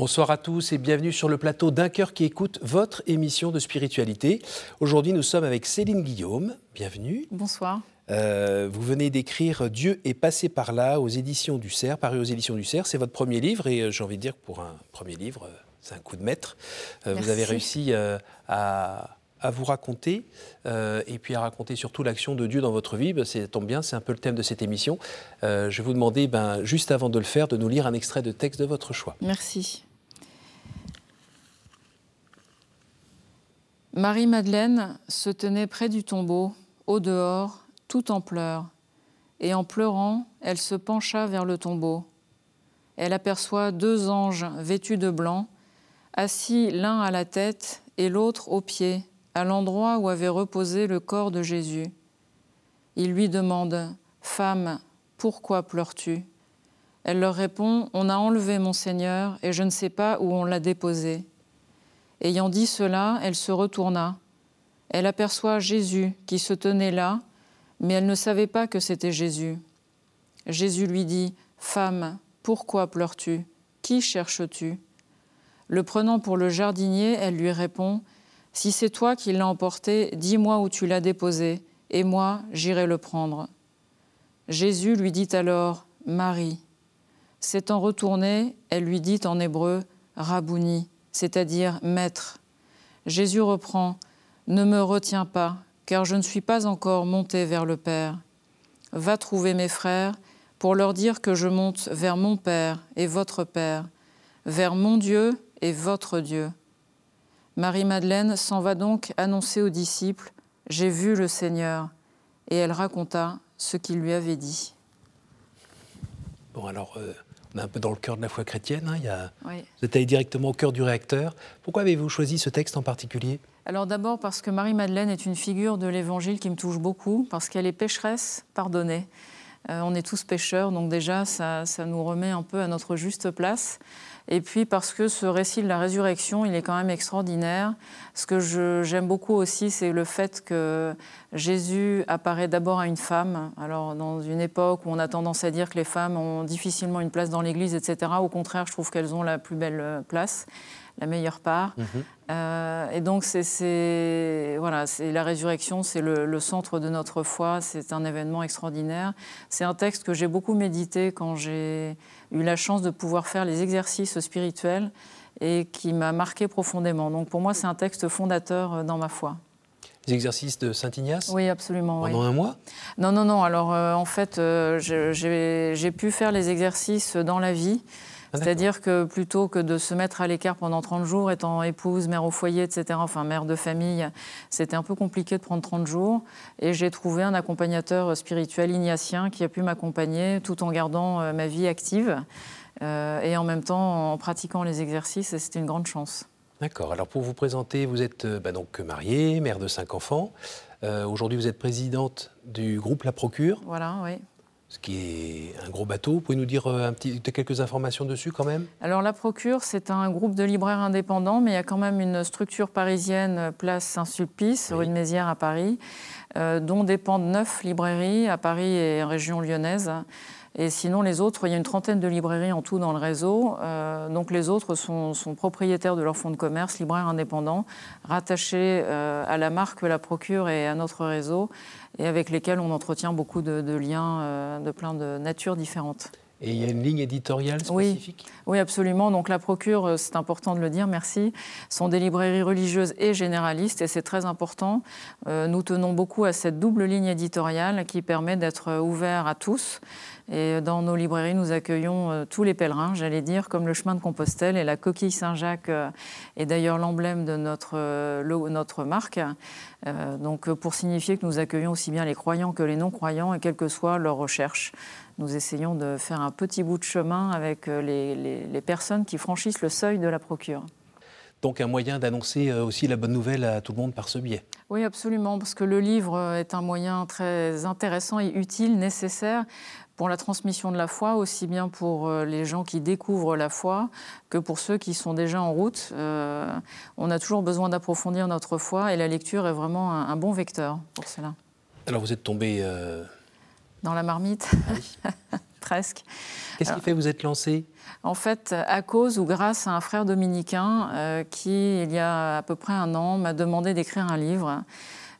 Bonsoir à tous et bienvenue sur le plateau d'un cœur qui écoute votre émission de spiritualité. Aujourd'hui, nous sommes avec Céline Guillaume. Bienvenue. Bonsoir. Euh, vous venez d'écrire Dieu est passé par là aux éditions du Cerf, paru aux éditions du Cerf. C'est votre premier livre et euh, j'ai envie de dire que pour un premier livre, euh, c'est un coup de maître. vous avez réussi à, vous raconter et puis à raconter surtout l'action de Dieu dans votre vie. Ben, ça tombe bien, c'est un peu le thème de cette émission. je vais vous demander, ben, juste avant de le faire, de nous lire un extrait de texte de votre choix. Merci. Marie-Madeleine se tenait près du tombeau, au dehors, tout en pleurs, et en pleurant, elle se pencha vers le tombeau. Elle aperçoit deux anges vêtus de blanc, assis l'un à la tête et l'autre aux pieds, à l'endroit où avait reposé le corps de Jésus. Il lui demande Femme, pourquoi pleures-tu? Elle leur répond On a enlevé mon Seigneur et je ne sais pas où on l'a déposé. Ayant dit cela, elle se retourna. Elle aperçoit Jésus qui se tenait là, mais elle ne savait pas que c'était Jésus. Jésus lui dit, Femme, pourquoi pleures-tu? Qui cherches-tu? Le prenant pour le jardinier, elle lui répond, Si c'est toi qui l'as emporté, dis-moi où tu l'as déposé, et moi j'irai le prendre. Jésus lui dit alors, Marie. S'étant retournée, elle lui dit en hébreu, Rabouni, c'est-à-dire Maître. Jésus reprend, Ne me retiens pas, car je ne suis pas encore monté vers le Père. Va trouver mes frères pour leur dire que je monte vers mon Père et votre Père, vers mon Dieu et votre Dieu. Marie-Madeleine s'en va donc annoncer aux disciples, J'ai vu le Seigneur, et elle raconta ce qu'il lui avait dit. Bon alors, euh, on est un peu dans le cœur de la foi chrétienne. Hein, il y a... Vous êtes allé directement au cœur du réacteur. Pourquoi avez-vous choisi ce texte en particulier? Alors d'abord parce que Marie-Madeleine est une figure de l'Évangile qui me touche beaucoup, parce qu'elle est pécheresse pardonnée. Euh, on est tous pécheurs, donc déjà ça, ça, nous remet un peu à notre juste place. Et puis parce que ce récit de la résurrection, il est quand même extraordinaire. Ce que j'aime beaucoup aussi, c'est le fait que Jésus apparaît d'abord à une femme. Alors dans une époque où on a tendance à dire que les femmes ont difficilement une place dans l'Église, etc. Au contraire, je trouve qu'elles ont la plus belle place la meilleure part. Mhm. Euh, et donc, c'est voilà, la résurrection, c'est le, centre de notre foi, c'est un événement extraordinaire. C'est un texte que j'ai beaucoup médité quand j'ai eu la chance de pouvoir faire les exercices spirituels et qui m'a marqué profondément. Donc, pour moi, c'est un texte fondateur euh, dans ma foi. Les exercices de Saint Ignace Oui, absolument. Pendant un mois Non, non, non. Alors, euh, en fait, j'ai pu faire les exercices dans la vie. Ah, C'est-à-dire que plutôt que de se mettre à l'écart pendant 30 jours, étant épouse, mère au foyer, etc., enfin mère de famille, c'était un peu compliqué de prendre 30 jours. Et j'ai trouvé un accompagnateur spirituel ignatien qui a pu m'accompagner tout en gardant euh, ma vie active euh, et en même temps en pratiquant les exercices. Et c'était une grande chance. D'accord. Alors pour vous présenter, vous êtes euh, bah, donc mariée, mère de cinq enfants. Aujourd'hui, vous êtes présidente du groupe La Procure. Voilà, oui ce qui est un gros bateau. Vous pouvez nous dire euh, un petit, quelques informations dessus quand même? Alors la Procure, c'est un groupe de libraires indépendants, mais il y a quand même une structure parisienne, place Saint-Sulpice, rue de Mézières à Paris, euh, dont dépendent neuf librairies à Paris et en région lyonnaise. Et sinon, les autres, il y a une trentaine de librairies en tout dans le réseau. Euh, donc les autres sont, propriétaires de leur fonds de commerce, libraires indépendants, rattachés à la marque La Procure et à notre réseau et avec lesquels on entretient beaucoup de, liens euh, de plein de natures différentes. Et il y a une ligne éditoriale spécifique oui, absolument. Donc la Procure, euh, c'est important de le dire, merci, sont des librairies religieuses et généralistes, et c'est très important. Euh, nous tenons beaucoup à cette double ligne éditoriale qui permet d'être ouvert à tous. Et dans nos librairies, nous accueillons tous les pèlerins, j'allais dire, comme le chemin de Compostelle et la coquille Saint-Jacques est d'ailleurs l'emblème de notre, notre marque. Euh, donc pour signifier que nous accueillons aussi bien les croyants que les non-croyants et quelle que soit leur recherche. Nous essayons de faire un petit bout de chemin avec euh, les, personnes qui franchissent le seuil de la procure. Donc un moyen d'annoncer euh, aussi la bonne nouvelle à tout le monde par ce biais. Oui, absolument, parce que le livre est un moyen très intéressant et utile, nécessaire pour la transmission de la foi, aussi bien pour euh, les gens qui découvrent la foi que pour ceux qui sont déjà en route. Euh, on a toujours besoin d'approfondir notre foi et la lecture est vraiment un, bon vecteur pour cela. Alors vous êtes tombé... Euh, Dans la marmite ah presque. Qu'est-ce qui fait que vous êtes lancée En fait, à cause ou grâce à un frère dominicain qui, il y a à peu près un an, m'a demandé d'écrire un livre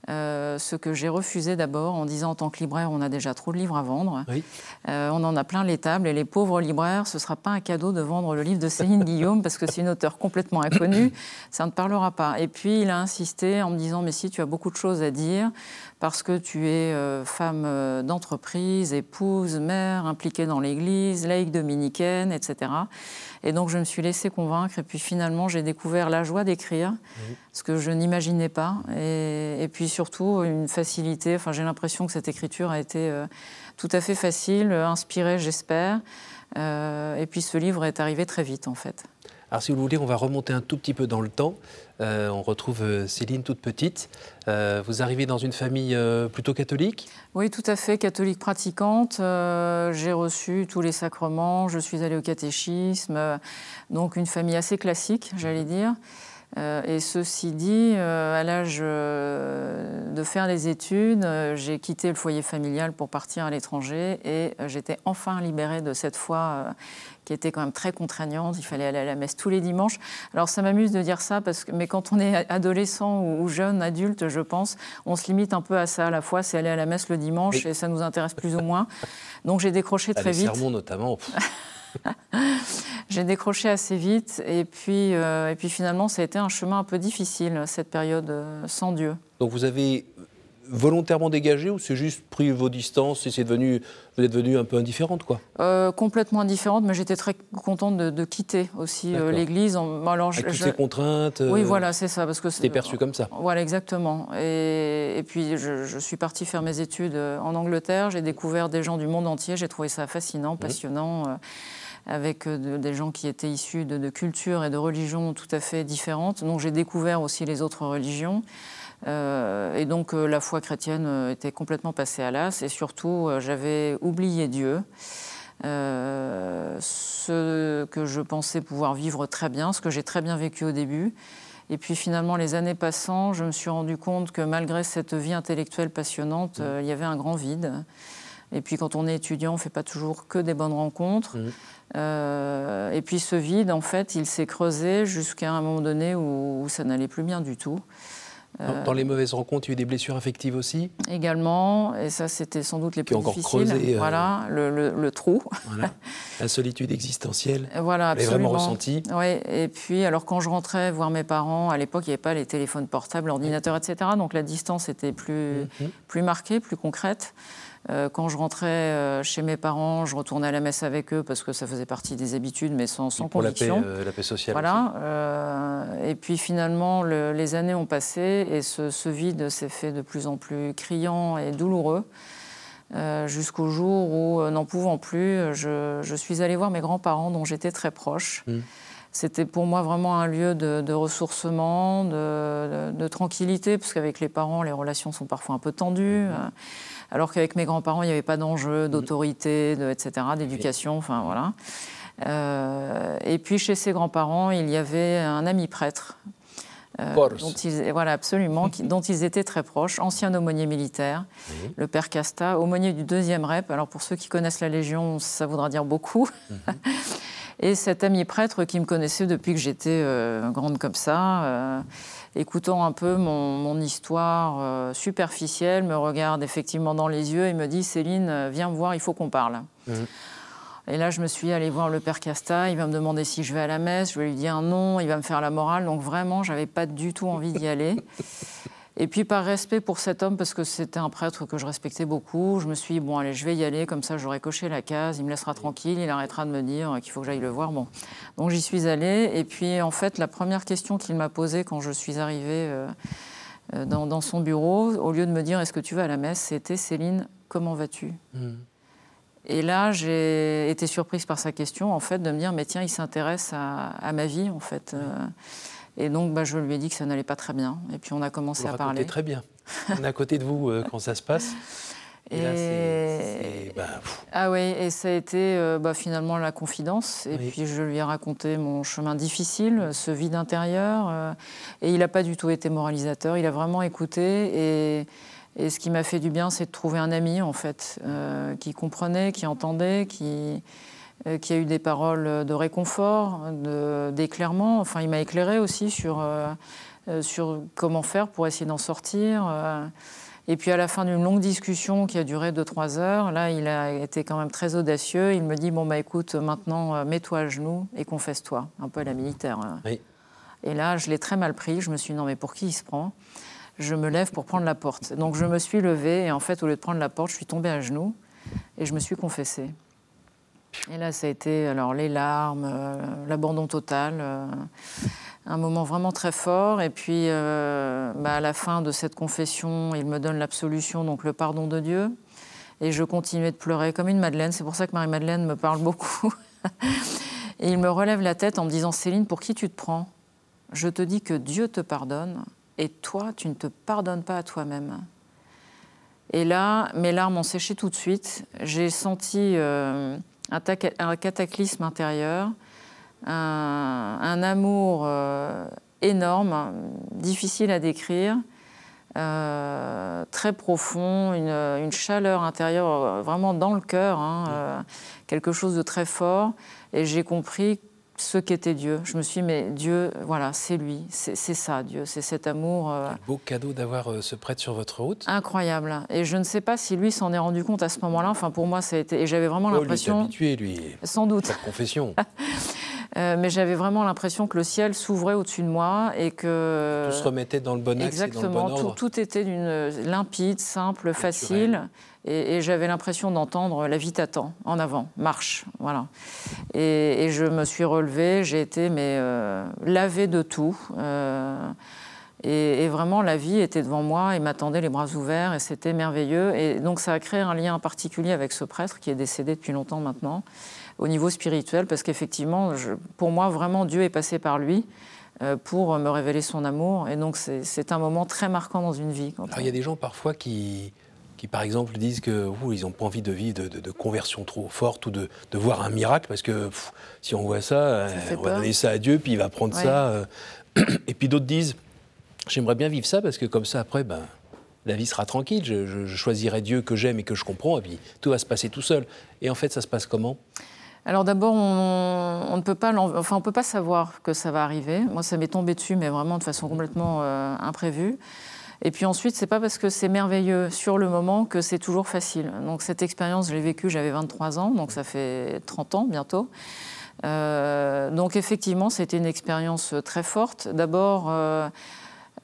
euh, ce que j'ai refusé d'abord en disant en tant que libraire, on a déjà trop de livres à vendre. Euh, on en a plein les tables et les pauvres libraires, ce ne sera pas un cadeau de vendre le livre de Céline Guillaume parce que c'est une auteure complètement inconnue, ça ne parlera pas. Et puis il a insisté en me disant mais si tu as beaucoup de choses à dire parce que tu es euh, femme d'entreprise, épouse, mère, impliquée dans l'Église, laïque dominicaine, etc. Et donc je me suis laissée convaincre et puis finalement j'ai découvert la joie d'écrire, ce que je n'imaginais pas. Et, puis surtout une facilité, enfin j'ai l'impression que cette écriture a été euh, tout à fait facile, inspirée j'espère. Euh, et puis ce livre est arrivé très vite en fait. Alors si vous voulez, on va remonter un tout petit peu dans le temps. Euh, on retrouve euh, Céline toute petite. Euh, vous arrivez dans une famille plutôt catholique? Oui, tout à fait, catholique pratiquante. J'ai reçu tous les sacrements, je suis allée au catéchisme, donc une famille assez classique, j'allais dire. Et ceci dit, à l'âge de faire les études, j'ai quitté le foyer familial pour partir à l'étranger et j'étais enfin libérée de cette foi qui était quand même très contraignante. Il fallait aller à la messe tous les dimanches. Alors ça m'amuse de dire ça, parce que, mais quand on est adolescent ou, jeune, adulte, je pense, on se limite un peu à ça à la fois, c'est aller à la messe le dimanche et, ça nous intéresse plus ou moins. Donc j'ai décroché très vite. Les sermons notamment. j'ai décroché assez vite et puis, euh, et puis finalement ça a été un chemin un peu difficile, cette période euh, sans Dieu. Donc vous avez volontairement dégagé ou c'est juste pris vos distances et c'est devenu, vous êtes devenue un peu indifférente quoi? Euh, Complètement indifférente, mais j'étais très contente de, quitter aussi euh, l'Église. Alors, Avec toutes ces contraintes Oui, euh, voilà, c'est ça. Parce que c'était perçu comme ça. Voilà, exactement. Et, puis je, suis partie faire mes études en Angleterre, j'ai découvert des gens du monde entier, j'ai trouvé ça fascinant, mmh. Avec des gens qui étaient issus de, de cultures et de religions tout à fait différentes. Donc j'ai découvert aussi les autres religions. Euh, et donc euh, la foi chrétienne euh, était complètement passée à l'as et surtout j'avais oublié Dieu. ce que je pensais pouvoir vivre très bien, ce que j'ai très bien vécu au début. Et puis finalement, les années passant, je me suis rendu compte que malgré cette vie intellectuelle passionnante, mmh. il y avait un grand vide. Et puis quand on est étudiant, on ne fait pas toujours que des bonnes rencontres. Mmh. et puis ce vide, en fait, il s'est creusé jusqu'à un moment donné où ça n'allait plus bien du tout. Dans, les mauvaises rencontres, il y a eu des blessures affectives aussi Également, et ça c'était sans doute les plus difficiles. Creusé, euh, voilà, le, trou. La solitude existentielle. Voilà, absolument. vraiment ressenti. Oui, et puis alors quand je rentrais voir mes parents, à l'époque il n'y avait pas les téléphones portables, l'ordinateur, etc. Donc la distance était plus, mhm. plus marquée, plus concrète. Euh, quand je rentrais euh, chez mes parents, je retournais à la messe avec eux parce que ça faisait partie des habitudes, mais sans, sans pour conviction. La paix, euh, la paix sociale. Voilà. et puis finalement, les années ont passé et ce, vide s'est fait de plus en plus criant et douloureux. jusqu'au jour où, n'en pouvant plus, je, suis allée voir mes grands-parents dont j'étais très proche. Mmh. C'était pour moi vraiment un lieu de, ressourcement, de, tranquillité, parce qu'avec les parents, les relations sont parfois un peu tendues. Mmh alors qu'avec mes grands-parents, il n'y avait pas d'enjeu mhm. d'autorité, etc., d'éducation, enfin voilà. Euh, et puis chez ses grands-parents, il y avait un ami prêtre. Euh, dont ils, voilà, absolument, dont ils étaient très proches, ancien aumônier militaire, le père Casta, aumônier du deuxième REP. Alors pour ceux qui connaissent la Légion, ça voudra dire beaucoup. Mhm. Et cet ami prêtre qui me connaissait depuis que j'étais euh, grande comme ça, écoutant un peu mon, histoire euh, superficielle, me regarde effectivement dans les yeux et me dit Céline, euh, viens me voir, il faut qu'on parle. Mhm. Et là, je me suis allée voir le père Casta. Il va me demander si je vais à la messe. Je vais lui dire non. Il va me faire la morale. Donc vraiment, j'avais pas du tout envie d'y aller. Et puis par respect pour cet homme, parce que c'était un prêtre que je respectais beaucoup, je me suis dit, bon allez, je vais y aller, comme ça j'aurai coché la case, il me laissera tranquille, il arrêtera de me dire qu'il faut que j'aille le voir. Bon. Donc j'y suis allée, et puis en fait, la première question qu'il m'a posée quand je suis arrivée euh, euh, dans, son bureau, au lieu de me dire, est-ce que tu vas à la messe, c'était Céline, comment vas-tu? Hmm. Et là, j'ai été surprise par sa question, en fait, de me dire, mais tiens, il s'intéresse à, ma vie, en fait. Euh. Et donc, bah, je lui ai dit que ça n'allait pas très bien. Et puis, on a commencé à parler. très bien. On est à côté de vous euh, quand ça se passe. Et, là, c'est, bah, ah oui, et ça a été euh, bah, finalement la confidence. Et puis je lui ai raconté mon chemin difficile, ce vide intérieur. Euh, et il n'a pas du tout été moralisateur. Il a vraiment écouté. Et, Et ce qui m'a fait du bien, c'est de trouver un ami, en fait, qui comprenait, qui entendait, qui, qui a eu des paroles de réconfort, d'éclairement. Enfin, il m'a éclairé aussi sur, sur comment faire pour essayer d'en sortir. Et puis à la fin d'une longue discussion qui a duré 2-3 heures, là, il a été quand même très audacieux. Il me dit Bon, bah écoute, maintenant, euh, mets-toi à genoux et confesse-toi. Un peu à la militaire. Et là, je l'ai très mal pris. Je me suis dit Non, mais pour qui il se prend? Je me lève pour prendre la porte. Donc je me suis levée et en fait, au lieu de prendre la porte, je suis tombée à genoux et je me suis confessée. Et là, ça a été alors les larmes, euh, l'abandon total. Euh, un moment vraiment très fort. Et puis, euh, bah, à la fin de cette confession, il me donne l'absolution, donc le pardon de Dieu. Et je continuais de pleurer comme une Madeleine. C'est pour ça que Marie-Madeleine me parle beaucoup. et il me relève la tête en me disant Céline, pour qui tu te prends? Je te dis que Dieu te pardonne et toi, tu ne te pardonnes pas à toi-même. Et là, mes larmes ont séché tout de suite. J'ai senti un, cataclysme intérieur un, amour euh, énorme, difficile à décrire, euh, très profond, une, chaleur intérieure euh, vraiment dans le cœur, hein, quelque chose de très fort. Et j'ai compris ce qu'était Dieu. Je me suis dit, mais Dieu, voilà, c'est lui, c'est ça, Dieu, c'est cet amour. Un beau cadeau d'avoir ce prêtre sur votre route. Incroyable. Et je ne sais pas si lui s'en est rendu compte à ce moment-là. Enfin, pour moi, ça a été. Et j'avais vraiment oh, l'impression. habitué, lui. Sans doute. Sa confession. Euh, mais j'avais vraiment l'impression que le ciel s'ouvrait au-dessus de moi et que tout se remettait dans le bon axe exactement, et dans le bon ordre. Tout, tout était d'une limpide, simple, facile, et, j'avais l'impression d'entendre la vie t'attend en avant, marche, voilà. Et, je me suis relevée, j'ai été mais euh, lavée de tout. Euh, et, vraiment, la vie était devant moi et m'attendait les bras ouverts et c'était merveilleux. Et donc, ça a créé un lien particulier avec ce prêtre qui est décédé depuis longtemps maintenant au niveau spirituel, parce qu'effectivement, pour moi, vraiment, Dieu est passé par lui euh, pour me révéler son amour. Et donc, c'est un moment très marquant dans une vie. il y a des gens parfois qui, qui par exemple, disent qu'ils n'ont pas envie de vivre de, conversion trop forte ou de, voir un miracle, parce que si on voit ça, euh, on va donner ça à Dieu, puis il va prendre ça. Euh. et puis d'autres disent, j'aimerais bien vivre ça, parce que comme ça, après, ben, la vie sera tranquille, je, je choisirai Dieu que j'aime et que je comprends, et puis tout va se passer tout seul. Et en fait, ça se passe comment? Alors d'abord, on, ne peut pas, enfin, on peut pas savoir que ça va arriver. Moi, ça m'est tombé dessus, mais vraiment de façon complètement euh, imprévue. Et puis ensuite, c'est pas parce que c'est merveilleux sur le moment que c'est toujours facile. Donc cette expérience, je l'ai vécue, j'avais 23 ans, donc ça fait 30 ans bientôt. Euh, donc effectivement, c'était une expérience très forte. D'abord, euh, euh,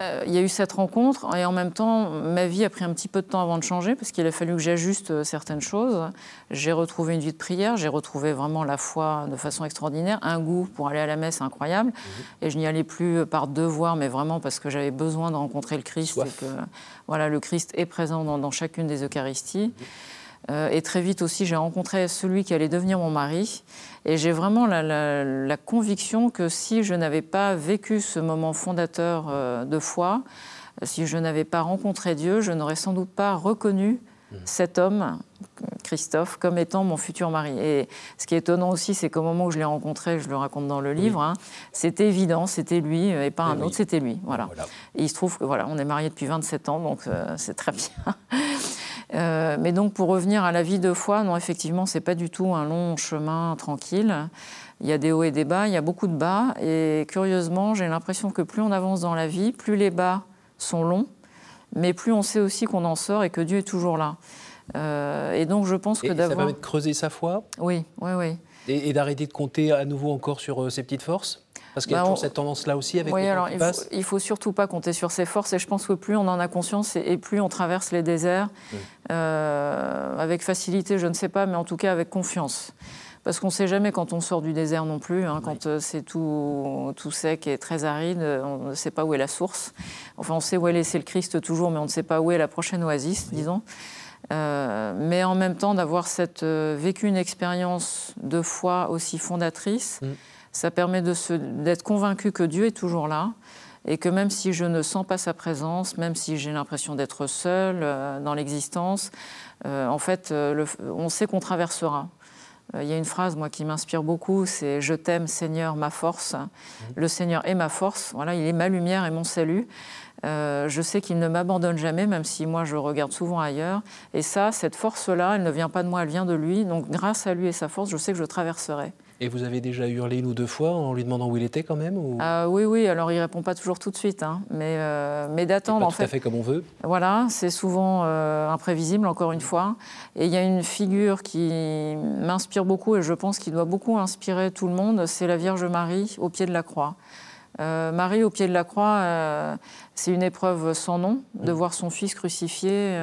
il y a eu cette rencontre et en même temps, ma vie a pris un petit peu de temps avant de changer parce qu'il a fallu que j'ajuste euh, certaines choses. J'ai retrouvé une vie de prière, j'ai retrouvé vraiment la foi de façon extraordinaire, un goût pour aller à la messe incroyable. Mhm. Et je n'y allais plus par devoir, mais vraiment parce que j'avais besoin de rencontrer le Christ et que voilà, le Christ est présent dans, chacune des Eucharisties. Mhm. Euh, et très vite aussi, j'ai rencontré celui qui allait devenir mon mari. Et j'ai vraiment la, conviction que si je n'avais pas vécu ce moment fondateur euh, de foi, si je n'avais pas rencontré Dieu, je n'aurais sans doute pas reconnu mmh. cet homme, Christophe, comme étant mon futur mari. Et ce qui est étonnant aussi, c'est qu'au moment où je l'ai rencontré, je le raconte dans le livre, hein, c'était évident, c'était lui et pas un autre, c'était lui. Voilà. Et il se trouve que voilà, on est mariés depuis 27 ans, donc euh, c'est très bien. Euh, mais donc, pour revenir à la vie de foi, non, effectivement, c'est pas du tout un long chemin tranquille. Il y a des hauts et des bas, il y a beaucoup de bas. Et curieusement, j'ai l'impression que plus on avance dans la vie, plus les bas sont longs, mais plus on sait aussi qu'on en sort et que Dieu est toujours là. Euh, et donc, je pense que d'avoir. Ça permet de creuser sa foi? Oui, oui, oui. Et, d'arrêter de compter à nouveau encore sur euh, ses petites forces? Parce qu'il y a bah, toujours cette tendance-là aussi avec oui, alors, il Faut, il faut surtout pas compter sur ses forces. Et je pense que plus on en a conscience et, plus on traverse les déserts, euh, avec facilité, je ne sais pas, mais en tout cas avec confiance. Parce qu'on ne sait jamais quand on sort du désert non plus, hein, quand euh, c'est tout, tout sec et très aride, on ne sait pas où est la source. Enfin, on sait où est laissé le Christ toujours, mais on ne sait pas où est la prochaine oasis, disons. Euh, mais en même temps, d'avoir cette, vécu une expérience de foi aussi fondatrice, mm. Ça permet d'être convaincu que Dieu est toujours là et que même si je ne sens pas sa présence, même si j'ai l'impression d'être seul euh, dans l'existence, euh, en fait, euh, on sait qu'on traversera. Il y a une phrase, moi, qui m'inspire beaucoup, c'est Je t'aime, Seigneur, ma force. Mmh. Le Seigneur est ma force. Voilà, il est ma lumière et mon salut. Euh, je sais qu'il ne m'abandonne jamais, même si moi je regarde souvent ailleurs. Et ça, cette force-là, elle ne vient pas de moi, elle vient de lui. Donc grâce à lui et sa force, je sais que je traverserai. Et vous avez déjà hurlé une ou deux fois en lui demandant où il était quand même ou... Ah oui, oui, alors il répond pas toujours tout de suite, hein, mais, euh, mais d'attendre en fait. Tout à fait comme on veut. Voilà, c'est souvent euh, imprévisible, encore une fois. Et il y a une figure qui m'inspire beaucoup et je pense qu'il doit beaucoup inspirer tout le monde, c'est la Vierge Marie au pied de la croix. Euh, Marie au pied de la croix, c'est une épreuve sans nom de mm. voir son fils crucifié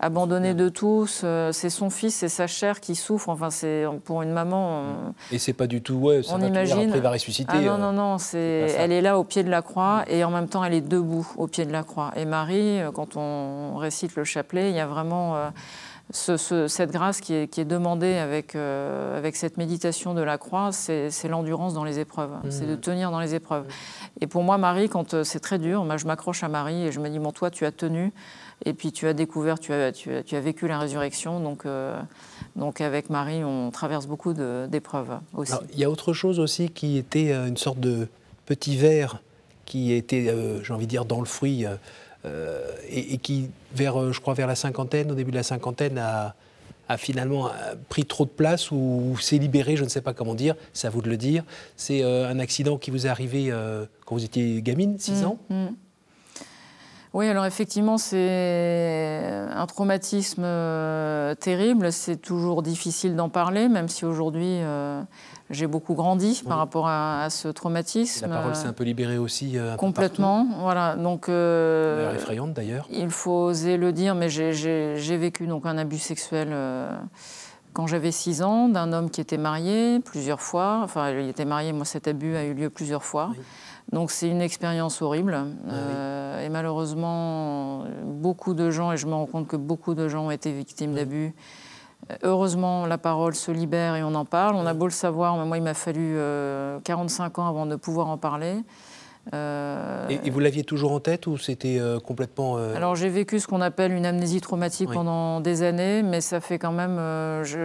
abandonné de tous. Euh, c'est son fils, c'est sa chair qui souffre. Enfin, c'est pour une maman. Et c'est pas du tout. Ouais, ça on va imagine. Après, va ressusciter. Ah non, non, non. C'est, elle est là au pied de la croix et en même temps, elle est debout au pied de la croix. Et Marie, euh, quand on récite le chapelet, il y a vraiment. Euh, cette grâce qui est, demandée avec, avec cette méditation de la croix, c'est, l'endurance dans les épreuves, mmh. c'est de tenir dans les épreuves. Et pour moi, Marie, quand c'est très dur, je m'accroche à Marie et je me dis, bon, toi, tu as tenu, et puis tu as découvert, tu as, tu as, vécu la résurrection. Donc, euh, donc avec Marie, on traverse beaucoup d'épreuves aussi. il y a autre chose aussi qui était euh, une sorte de petit verre qui était, euh, j'ai envie de dire, dans le fruit. Et, qui, vers, je crois, vers la cinquantaine, au début de la cinquantaine, a, a finalement pris trop de place ou, s'est libéré, je ne sais pas comment dire, c'est à vous de le dire. C'est un accident qui vous est arrivé quand vous étiez gamine, 6 mmh, ans mmh. Oui, alors effectivement, c'est un traumatisme euh, terrible. C'est toujours difficile d'en parler, même si aujourd'hui euh, j'ai beaucoup grandi par rapport à, ce traumatisme. La parole s'est un peu libérée aussi. Euh, complètement, voilà. Donc, effrayante d'ailleurs. Il faut oser le dire, mais j'ai vécu donc un abus sexuel quand j'avais 6 ans d'un homme qui était marié plusieurs fois. Enfin, il était marié, moi cet abus a eu lieu plusieurs fois. Donc c'est une expérience horrible. Ah euh, et malheureusement, beaucoup de gens, et je me rends compte que beaucoup de gens ont été victimes d'abus. Euh, heureusement, la parole se libère et on en parle. On a beau le savoir, mais moi, il m'a fallu 45 euh, ans avant de pouvoir en parler. Et, vous l'aviez toujours en tête ou c'était complètement... Alors j'ai vécu ce qu'on appelle une amnésie traumatique pendant des années, mais ça fait quand même...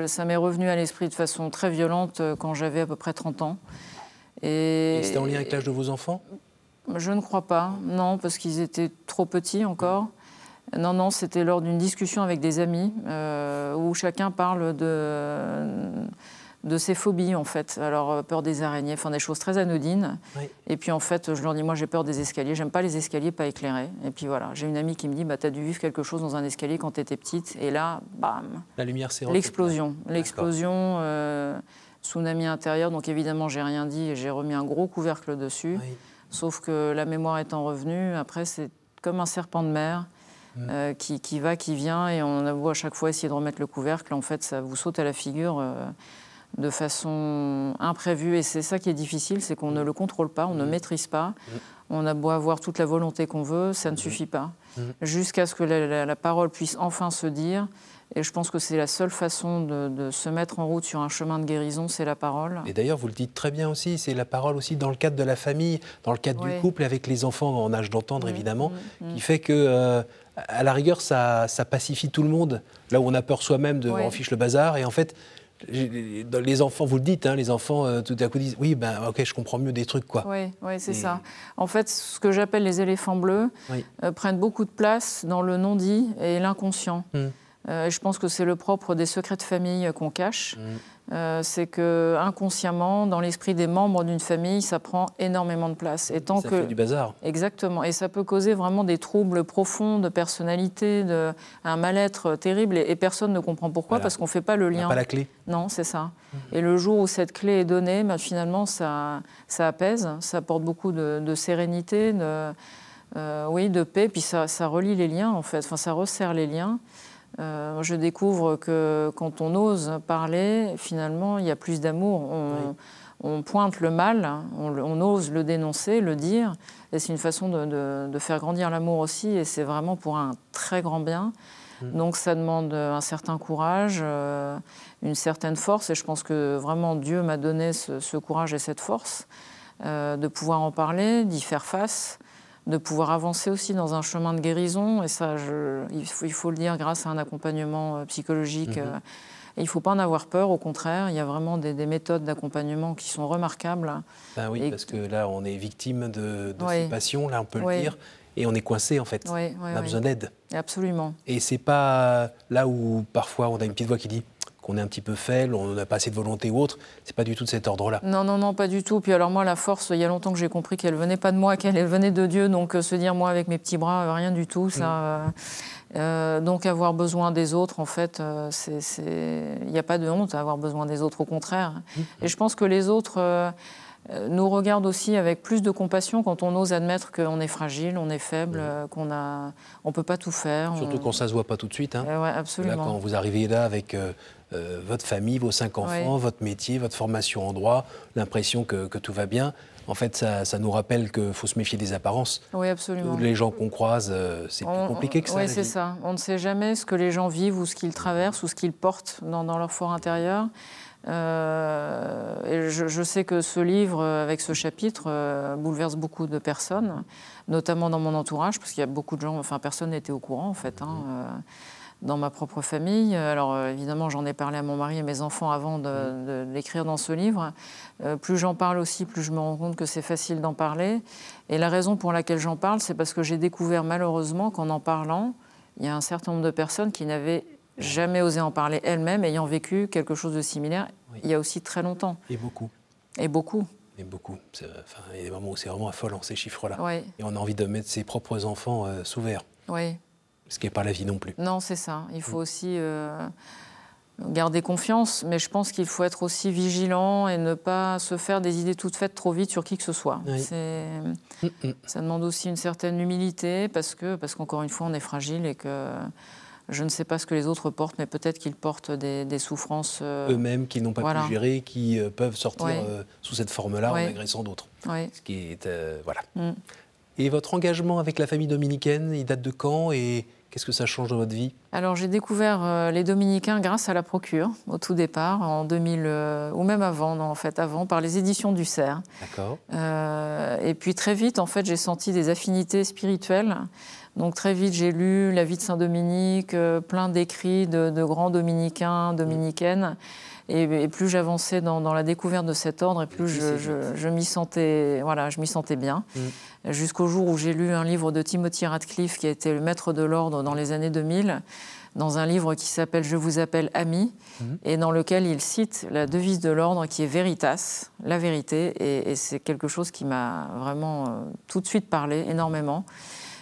ça m'est revenu à l'esprit de façon très violente quand j'avais à peu près 30 ans. Et, c'était en lien avec l'âge de vos enfants? Je ne crois pas, non, parce qu'ils étaient trop petits encore. Non, non, c'était lors d'une discussion avec des amis euh, où chacun parle de, de ses phobies, en fait. Alors, euh, peur des araignées, enfin des choses très anodines. Et puis, en fait, je leur dis, moi, j'ai peur des escaliers. J'aime pas les escaliers pas éclairés. Et puis, voilà, j'ai une amie qui me dit, bah, tu as dû vivre quelque chose dans un escalier quand tu étais petite. Et là, bam La lumière s'est L'explosion. L'explosion. Euh, tsunami intérieur. Donc évidemment, j'ai rien dit et j'ai remis un gros couvercle dessus. Sauf que la mémoire étant revenue, après, c'est comme un serpent de mer. Euh, qui, qui, va, qui vient, et on a beau à chaque fois essayer de remettre le couvercle, en fait, ça vous saute à la figure euh, de façon imprévue. Et c'est ça qui est difficile, c'est qu'on ne le contrôle pas, on ne maîtrise pas. On a beau avoir toute la volonté qu'on veut, ça ne suffit pas. Jusqu'à ce que la, parole puisse enfin se dire et je pense que c'est la seule façon de, se mettre en route sur un chemin de guérison, c'est la parole. Et d'ailleurs, vous le dites très bien aussi, c'est la parole aussi dans le cadre de la famille, dans le cadre du couple, avec les enfants en âge d'entendre, évidemment, mm, mm. qui fait que, euh, à la rigueur, ça, ça, pacifie tout le monde. Là où on a peur soi-même de ouais. fiche le bazar, et en fait, les enfants, vous le dites, hein, les enfants euh, tout à coup disent oui, ben ok, je comprends mieux des trucs quoi. Oui, oui c'est ça. En fait, ce que j'appelle les éléphants bleus euh, prennent beaucoup de place dans le non-dit et l'inconscient. Mm. Euh, je pense que c'est le propre des secrets de famille qu'on cache. Mm. Euh, c'est que inconsciemment, dans l'esprit des membres d'une famille, ça prend énormément de place. Et tant ça que fait du bazar. Exactement, et ça peut causer vraiment des troubles profonds de personnalité, de... un mal-être terrible, et, personne ne comprend pourquoi parce qu'on ne fait pas le lien. pas la clé. Non, c'est ça. Mm. Et le jour où cette clé est donnée, bah, finalement, ça, ça apaise, ça apporte beaucoup de, sérénité, de, euh, oui, de paix, puis ça, ça relie les liens en fait. Enfin, ça resserre les liens. Euh, je découvre que quand on ose parler, finalement, il y a plus d'amour. On, pointe le mal, on, ose le dénoncer, le dire. Et c'est une façon de, faire grandir l'amour aussi. Et c'est vraiment pour un très grand bien. Mm. Donc ça demande un certain courage, euh, une certaine force. Et je pense que vraiment Dieu m'a donné ce, courage et cette force euh, de pouvoir en parler, d'y faire face de pouvoir avancer aussi dans un chemin de guérison. Et ça, il, faut, le dire, grâce à un accompagnement euh, psychologique. Mhm. Euh, il ne faut pas en avoir peur, au contraire, il y a vraiment des, méthodes d'accompagnement qui sont remarquables. Ben oui, parce que là, on est victime de, de ces passions, là, on peut le dire. et on est coincé en fait. Oui, on a besoin d'aide. Absolument. Et c'est pas là où parfois on a une petite voix qui dit qu'on est un petit peu faible, on n'a pas assez de volonté ou autre. C'est pas du tout de cet ordre-là. Non, non, non, pas du tout. Puis alors moi, la force, il y a longtemps que j'ai compris qu'elle venait pas de moi, qu'elle venait de Dieu. Donc euh, se dire moi avec mes petits bras, euh, rien du tout, ça. Mm. Euh, donc avoir besoin des autres, en fait, il n'y a pas de honte à avoir besoin des autres, au contraire. Mm. Et je pense que les autres nous regardent aussi avec plus de compassion quand on ose admettre qu'on est fragile, on est faible, mm. qu'on a, on peut pas tout faire. Surtout quand ça se voit pas tout de suite. Hein. ouais, absolument. Là, quand vous arrivez là avec euh, votre famille, vos cinq enfants, votre métier, votre formation en droit, l'impression que, tout va bien. En fait, ça, nous rappelle qu'il faut se méfier des apparences. Oui, absolument. Les gens qu'on croise, euh, c'est plus compliqué que ça. Oui, c'est ça. On ne sait jamais ce que les gens vivent ou ce qu'ils traversent ou ce qu'ils portent dans, leur fort intérieur. Euh, et je, sais que ce livre, avec ce chapitre, bouleverse beaucoup de personnes, notamment dans mon entourage, parce qu'il y a beaucoup de gens, enfin personne n'était au courant en fait. Hein, dans ma propre famille. Alors euh, évidemment, j'en ai parlé à mon mari et mes enfants avant de, l'écrire dans ce livre. Euh, plus j'en parle aussi, plus je me rends compte que c'est facile d'en parler. Et la raison pour laquelle j'en parle, c'est parce que j'ai découvert malheureusement qu'en en parlant, il y a un certain nombre de personnes qui n'avaient jamais osé en parler elles-mêmes, ayant vécu quelque chose de similaire il y a aussi très longtemps. Et beaucoup. Et beaucoup. Et beaucoup. Enfin, il y a des moments où c'est vraiment affolant ces chiffres-là. Et on a envie de mettre ses propres enfants euh, sous verre. Oui. Ce qui n'est pas la vie non plus. Non, c'est ça. Il faut mm. aussi euh, garder confiance, mais je pense qu'il faut être aussi vigilant et ne pas se faire des idées toutes faites trop vite sur qui que ce soit. Mm, mm. Ça demande aussi une certaine humilité parce que, parce qu'encore une fois, on est fragile et que je ne sais pas ce que les autres portent, mais peut-être qu'ils portent des, souffrances. Euh, Eux-mêmes, qui n'ont pas pu gérer, qui euh, peuvent sortir sous cette forme-là en agressant d'autres. Ce qui est. voilà. Et votre engagement avec la famille dominicaine, il date de quand et Qu'est-ce que ça change dans votre vie? Alors j'ai découvert euh, les dominicains grâce à la procure au tout départ, en 2000, euh, ou même avant, non, en fait avant, par les éditions du Cerf. D'accord. Euh, et puis très vite, en fait, j'ai senti des affinités spirituelles. Donc très vite, j'ai lu La vie de Saint-Dominique, plein d'écrits de, grands dominicains, dominicaines. Et, plus j'avançais dans, la découverte de cet ordre, et plus je, m'y sentais, voilà, je m'y sentais bien. Mm. Jusqu'au jour où j'ai lu un livre de Timothy Radcliffe, qui a été le maître de l'ordre dans les années 2000, dans un livre qui s'appelle Je vous appelle ami, mm. et dans lequel il cite la devise de l'ordre qui est Veritas, la vérité, et, c'est quelque chose qui m'a vraiment euh, tout de suite parlé énormément.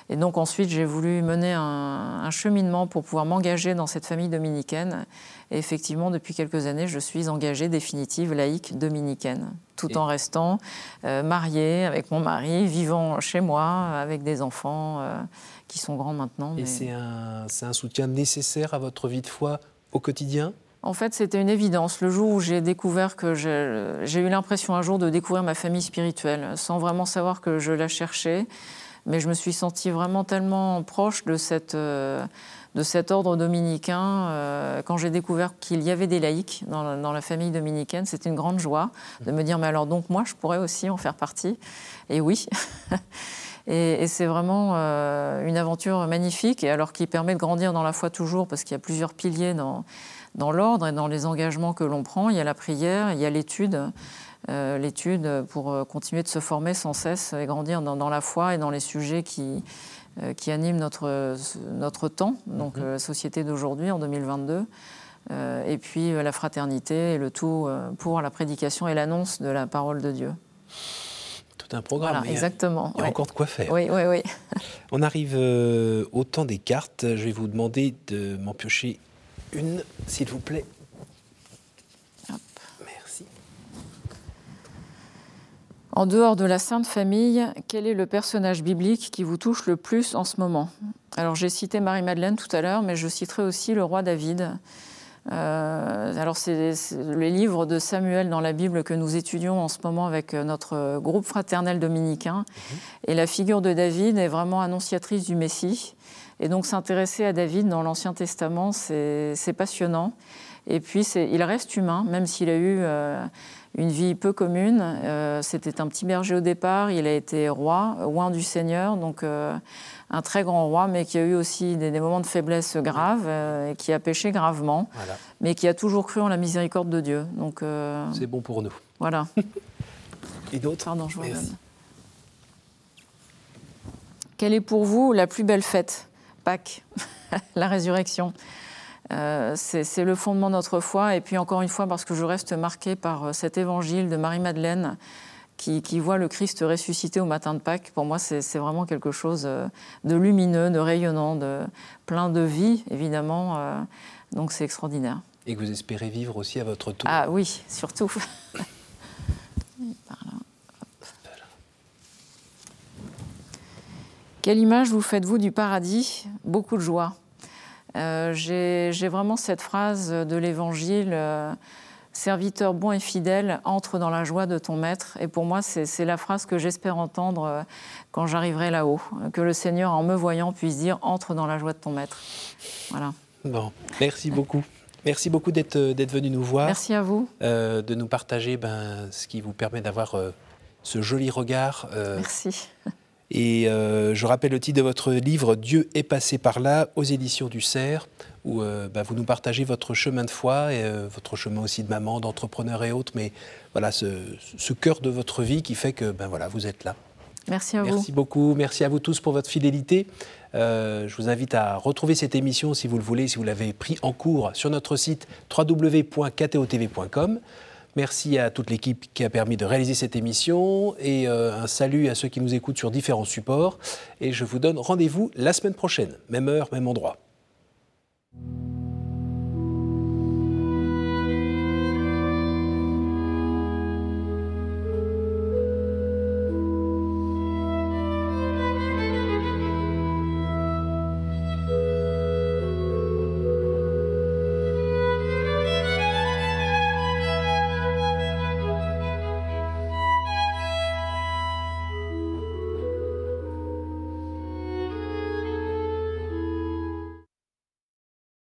Et donc ensuite, j'ai voulu mener un, cheminement pour pouvoir m'engager dans cette famille dominicaine. Et effectivement, depuis quelques années, je suis engagée définitive laïque dominicaine, tout en restant euh, mariée avec mon mari, vivant chez moi, avec des enfants euh, qui sont grands maintenant. Et c'est un, un soutien nécessaire à votre vie de foi au quotidien? En fait, c'était une évidence. Le jour où j'ai découvert que j'ai eu l'impression un jour de découvrir ma famille spirituelle, sans vraiment savoir que je la cherchais, mais je me suis sentie vraiment tellement proche de, cette, euh, de cet ordre dominicain. Euh, quand j'ai découvert qu'il y avait des laïcs dans, dans la famille dominicaine, c'était une grande joie de me dire, mais alors donc moi, je pourrais aussi en faire partie? Et oui. et, et c'est vraiment euh, une aventure magnifique, et alors qui permet de grandir dans la foi toujours, parce qu'il y a plusieurs piliers dans, dans l'ordre et dans les engagements que l'on prend. Il y a la prière, il y a l'étude. Euh, l'étude pour euh, continuer de se former sans cesse et grandir dans, la foi et dans les sujets qui, euh, qui animent notre, notre temps, donc mhm. la société d'aujourd'hui en 2022. et puis la fraternité et le tout pour la prédication et l'annonce de la parole de Dieu. Tout un programme. Voilà, exactement. Il y a encore de quoi faire. Oui, oui, oui. On arrive au temps des cartes. Je vais vous demander de m'en piocher une, s'il vous plaît. En dehors de la Sainte Famille, quel est le personnage biblique qui vous touche le plus en ce moment? Alors j'ai cité Marie-Madeleine tout à l'heure, mais je citerai aussi le roi David. Euh, alors c'est les livres de Samuel dans la Bible que nous étudions en ce moment avec notre groupe fraternel dominicain. Mhm. Et la figure de David est vraiment annonciatrice du Messie. Et donc s'intéresser à David dans l'Ancien Testament, c'est passionnant. Et puis il reste humain, même s'il a eu... Euh, une vie peu commune. Euh, c'était un petit berger au départ, il a été roi, roi du Seigneur, donc euh, un très grand roi, mais qui a eu aussi des, moments de faiblesse graves, et qui a péché gravement, mais qui a toujours cru en la miséricorde de Dieu. Donc c'est bon pour nous. Voilà. et d'autres? Pardon, je vous Quelle est pour vous la plus belle fête? Pâques, la résurrection. Euh, c'est le fondement de notre foi. Et puis encore une fois, parce que je reste marquée par euh, cet évangile de Marie-Madeleine qui, voit le Christ ressuscité au matin de Pâques. Pour moi, c'est vraiment quelque chose euh, de lumineux, de rayonnant, de plein de vie, évidemment. Donc c'est extraordinaire. Et que vous espérez vivre aussi à votre tour. Ah oui, surtout. Quelle image vous faites-vous du paradis? Beaucoup de joie. Euh, j'ai vraiment cette phrase de l'Évangile euh, Serviteur bon et fidèle, entre dans la joie de ton maître. Et pour moi, c'est la phrase que j'espère entendre euh, quand j'arriverai là-haut. Que le Seigneur, en me voyant, puisse dire Entre dans la joie de ton maître. Voilà. Bon, merci beaucoup. Merci beaucoup d'être venu nous voir. Merci à vous. de nous partager ben, ce qui vous permet d'avoir ce joli regard. merci et euh, je rappelle le titre de votre livre Dieu est passé par là aux éditions du Cerf, où euh, bah, vous nous partagez votre chemin de foi et euh, votre chemin aussi de maman, d'entrepreneur et autres, mais voilà ce, cœur de votre vie qui fait que ben voilà vous êtes là. Merci à vous. Merci beaucoup. Merci à vous tous pour votre fidélité. je vous invite à retrouver cette émission si vous le voulez, si vous l'avez pris en cours sur notre site www.ktotv.com. Merci à toute l'équipe qui a permis de réaliser cette émission et euh, un salut à ceux qui nous écoutent sur différents supports. Et je vous donne rendez-vous la semaine prochaine, même heure, même endroit.